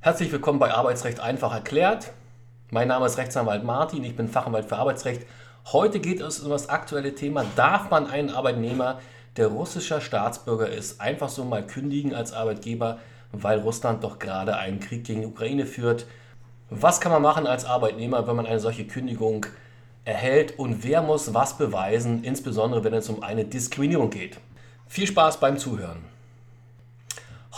Herzlich willkommen bei Arbeitsrecht einfach erklärt. Mein Name ist Rechtsanwalt Martin, ich bin Fachanwalt für Arbeitsrecht. Heute geht es um das aktuelle Thema, darf man einen Arbeitnehmer, der russischer Staatsbürger ist, einfach so mal kündigen als Arbeitgeber, weil Russland doch gerade einen Krieg gegen die Ukraine führt. Was kann man machen als Arbeitnehmer, wenn man eine solche Kündigung erhält und wer muss was beweisen, insbesondere wenn es um eine Diskriminierung geht? Viel Spaß beim Zuhören.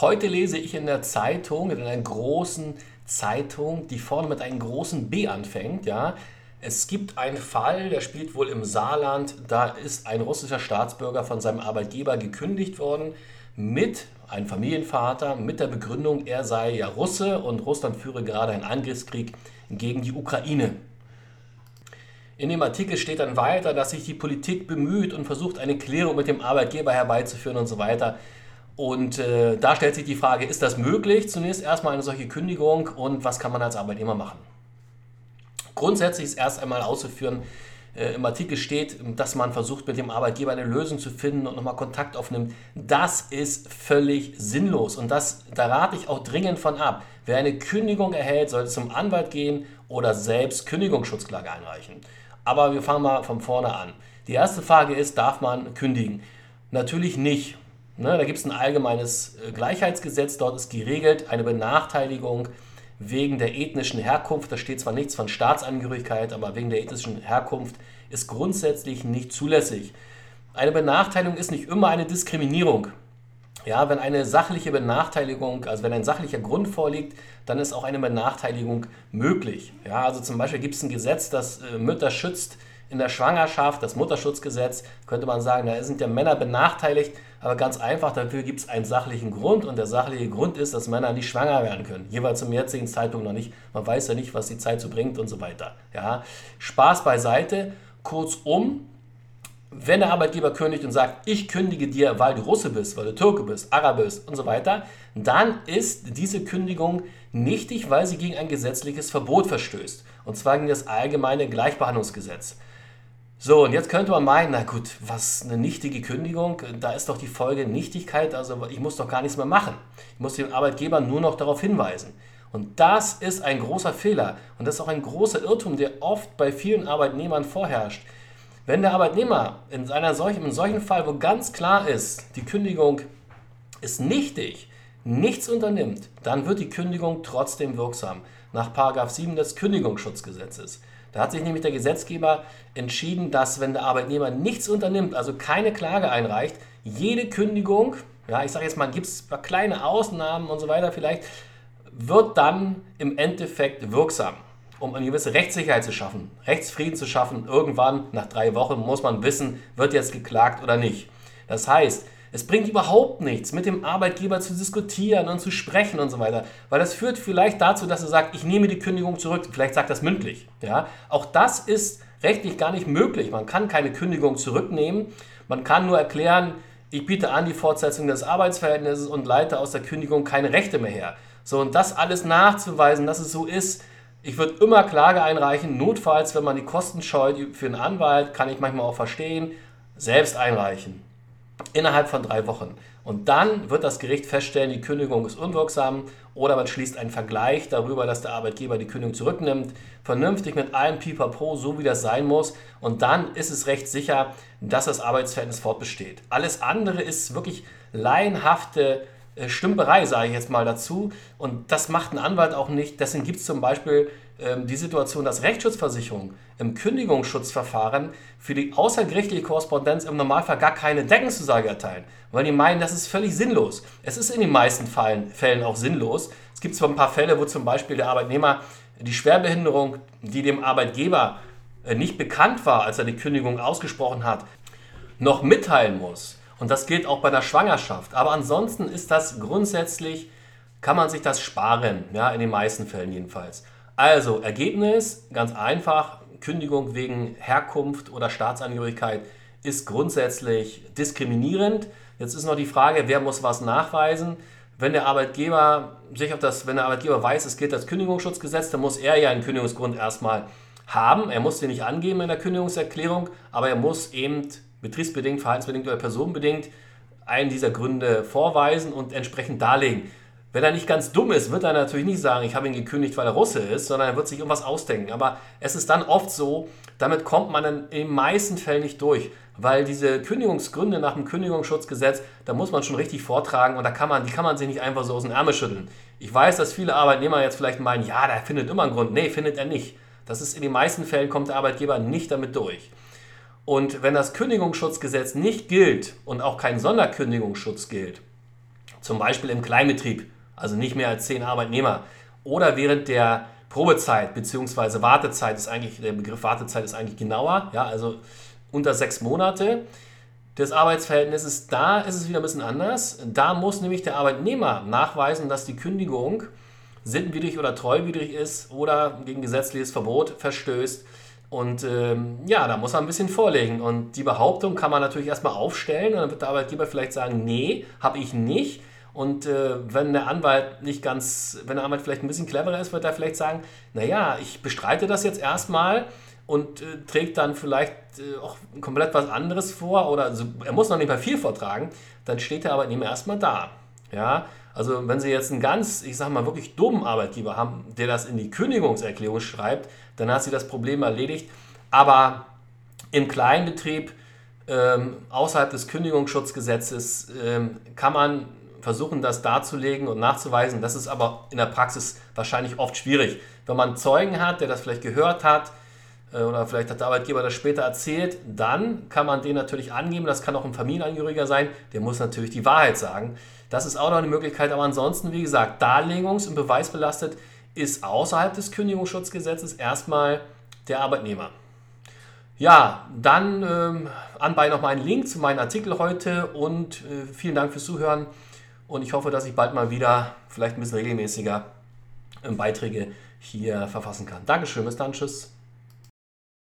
Heute lese ich in der Zeitung, in einer großen Zeitung, die vorne mit einem großen B anfängt, ja. Es gibt einen Fall, der spielt wohl im Saarland. Da ist ein russischer Staatsbürger von seinem Arbeitgeber gekündigt worden mit einem Familienvater mit der Begründung, er sei ja Russe und Russland führe gerade einen Angriffskrieg gegen die Ukraine. In dem Artikel steht dann weiter, dass sich die Politik bemüht und versucht, eine Klärung mit dem Arbeitgeber herbeizuführen und so weiter. Und äh, da stellt sich die Frage, ist das möglich? Zunächst erstmal eine solche Kündigung und was kann man als Arbeitnehmer machen? Grundsätzlich ist erst einmal auszuführen, äh, im Artikel steht, dass man versucht, mit dem Arbeitgeber eine Lösung zu finden und nochmal Kontakt aufnimmt. Das ist völlig sinnlos und das, da rate ich auch dringend von ab. Wer eine Kündigung erhält, sollte zum Anwalt gehen oder selbst Kündigungsschutzklage einreichen. Aber wir fangen mal von vorne an. Die erste Frage ist, darf man kündigen? Natürlich nicht. Ne, da gibt es ein allgemeines äh, Gleichheitsgesetz, dort ist geregelt eine Benachteiligung wegen der ethnischen Herkunft. Da steht zwar nichts von Staatsangehörigkeit, aber wegen der ethnischen Herkunft ist grundsätzlich nicht zulässig. Eine Benachteiligung ist nicht immer eine Diskriminierung. Ja, wenn eine sachliche Benachteiligung, also wenn ein sachlicher Grund vorliegt, dann ist auch eine Benachteiligung möglich. Ja, also zum Beispiel gibt es ein Gesetz, das äh, Mütter schützt in der Schwangerschaft, das Mutterschutzgesetz, könnte man sagen, da sind ja Männer benachteiligt, aber ganz einfach, dafür gibt es einen sachlichen Grund und der sachliche Grund ist, dass Männer nicht schwanger werden können. Jeweils zum jetzigen Zeitpunkt noch nicht. Man weiß ja nicht, was die Zeit so bringt und so weiter. Ja, Spaß beiseite. Kurzum, wenn der Arbeitgeber kündigt und sagt, ich kündige dir, weil du Russe bist, weil du Türke bist, Araber bist und so weiter, dann ist diese Kündigung nichtig, weil sie gegen ein gesetzliches Verbot verstößt. Und zwar gegen das allgemeine Gleichbehandlungsgesetz. So, und jetzt könnte man meinen, na gut, was eine nichtige Kündigung, da ist doch die Folge Nichtigkeit, also ich muss doch gar nichts mehr machen. Ich muss den Arbeitgeber nur noch darauf hinweisen. Und das ist ein großer Fehler und das ist auch ein großer Irrtum, der oft bei vielen Arbeitnehmern vorherrscht. Wenn der Arbeitnehmer in, einer solchen, solchen Fall, wo ganz klar ist, die Kündigung ist nichtig, nichts unternimmt, dann wird die Kündigung trotzdem wirksam nach 7 des Kündigungsschutzgesetzes. Da hat sich nämlich der Gesetzgeber entschieden, dass wenn der Arbeitnehmer nichts unternimmt, also keine Klage einreicht, jede Kündigung, ja, ich sage jetzt mal, gibt es kleine Ausnahmen und so weiter vielleicht, wird dann im Endeffekt wirksam, um eine gewisse Rechtssicherheit zu schaffen, Rechtsfrieden zu schaffen. Irgendwann, nach drei Wochen, muss man wissen, wird jetzt geklagt oder nicht. Das heißt, es bringt überhaupt nichts, mit dem Arbeitgeber zu diskutieren und zu sprechen und so weiter, weil das führt vielleicht dazu, dass er sagt, ich nehme die Kündigung zurück. Vielleicht sagt das mündlich. Ja? Auch das ist rechtlich gar nicht möglich. Man kann keine Kündigung zurücknehmen. Man kann nur erklären, ich biete an die Fortsetzung des Arbeitsverhältnisses und leite aus der Kündigung keine Rechte mehr her. So, und das alles nachzuweisen, dass es so ist, ich würde immer Klage einreichen, notfalls, wenn man die Kosten scheut für einen Anwalt, kann ich manchmal auch verstehen, selbst einreichen innerhalb von drei Wochen. Und dann wird das Gericht feststellen, die Kündigung ist unwirksam oder man schließt einen Vergleich darüber, dass der Arbeitgeber die Kündigung zurücknimmt, vernünftig mit allem Pipapo, so wie das sein muss. Und dann ist es recht sicher, dass das Arbeitsverhältnis fortbesteht. Alles andere ist wirklich laienhafte Stümperei, sage ich jetzt mal dazu. Und das macht ein Anwalt auch nicht. Deswegen gibt es zum Beispiel ähm, die Situation, dass Rechtsschutzversicherungen im Kündigungsschutzverfahren für die außergerichtliche Korrespondenz im Normalfall gar keine Deckenzusage erteilen, weil die meinen, das ist völlig sinnlos. Es ist in den meisten Fällen auch sinnlos. Es gibt zwar ein paar Fälle, wo zum Beispiel der Arbeitnehmer die Schwerbehinderung, die dem Arbeitgeber äh, nicht bekannt war, als er die Kündigung ausgesprochen hat, noch mitteilen muss. Und das gilt auch bei der Schwangerschaft. Aber ansonsten ist das grundsätzlich, kann man sich das sparen, ja, in den meisten Fällen jedenfalls. Also, Ergebnis, ganz einfach, Kündigung wegen Herkunft oder Staatsangehörigkeit ist grundsätzlich diskriminierend. Jetzt ist noch die Frage, wer muss was nachweisen? Wenn der Arbeitgeber sich auf das, wenn der Arbeitgeber weiß, es gilt das Kündigungsschutzgesetz, dann muss er ja einen Kündigungsgrund erstmal haben. Er muss den nicht angeben in der Kündigungserklärung, aber er muss eben betriebsbedingt, verhaltensbedingt oder personenbedingt einen dieser Gründe vorweisen und entsprechend darlegen. Wenn er nicht ganz dumm ist, wird er natürlich nicht sagen, ich habe ihn gekündigt, weil er Russe ist, sondern er wird sich irgendwas ausdenken. Aber es ist dann oft so, damit kommt man dann in den meisten Fällen nicht durch, weil diese Kündigungsgründe nach dem Kündigungsschutzgesetz, da muss man schon richtig vortragen und da kann man, die kann man sich nicht einfach so aus dem Ärmel schütteln. Ich weiß, dass viele Arbeitnehmer jetzt vielleicht meinen, ja, der findet immer einen Grund. Nee, findet er nicht. Das ist in den meisten Fällen kommt der Arbeitgeber nicht damit durch. Und wenn das Kündigungsschutzgesetz nicht gilt und auch kein Sonderkündigungsschutz gilt, zum Beispiel im Kleinbetrieb, also nicht mehr als zehn Arbeitnehmer, oder während der Probezeit bzw. Wartezeit ist eigentlich, der Begriff Wartezeit ist eigentlich genauer, ja, also unter sechs Monate des Arbeitsverhältnisses, da ist es wieder ein bisschen anders. Da muss nämlich der Arbeitnehmer nachweisen, dass die Kündigung sittenwidrig oder treuwidrig ist oder gegen gesetzliches Verbot verstößt. Und ähm, ja, da muss man ein bisschen vorlegen. Und die Behauptung kann man natürlich erstmal aufstellen. Und dann wird der Arbeitgeber vielleicht sagen, nee, habe ich nicht. Und äh, wenn der Anwalt nicht ganz, wenn der Anwalt vielleicht ein bisschen cleverer ist, wird er vielleicht sagen, naja, ich bestreite das jetzt erstmal und äh, trägt dann vielleicht äh, auch komplett was anderes vor oder also, er muss noch nicht mal viel vortragen, dann steht der Arbeitnehmer erstmal da. Ja, also wenn Sie jetzt einen ganz, ich sage mal, wirklich dummen Arbeitgeber haben, der das in die Kündigungserklärung schreibt, dann hat sie das Problem erledigt. Aber im Kleinbetrieb ähm, außerhalb des Kündigungsschutzgesetzes ähm, kann man versuchen, das darzulegen und nachzuweisen. Das ist aber in der Praxis wahrscheinlich oft schwierig. Wenn man einen Zeugen hat, der das vielleicht gehört hat, oder vielleicht hat der Arbeitgeber das später erzählt, dann kann man den natürlich angeben. Das kann auch ein Familienangehöriger sein, der muss natürlich die Wahrheit sagen. Das ist auch noch eine Möglichkeit, aber ansonsten, wie gesagt, darlegungs- und beweisbelastet ist außerhalb des Kündigungsschutzgesetzes erstmal der Arbeitnehmer. Ja, dann ähm, anbei noch mal einen Link zu meinem Artikel heute und äh, vielen Dank fürs Zuhören und ich hoffe, dass ich bald mal wieder, vielleicht ein bisschen regelmäßiger, äh, Beiträge hier verfassen kann. Dankeschön, bis dann, tschüss.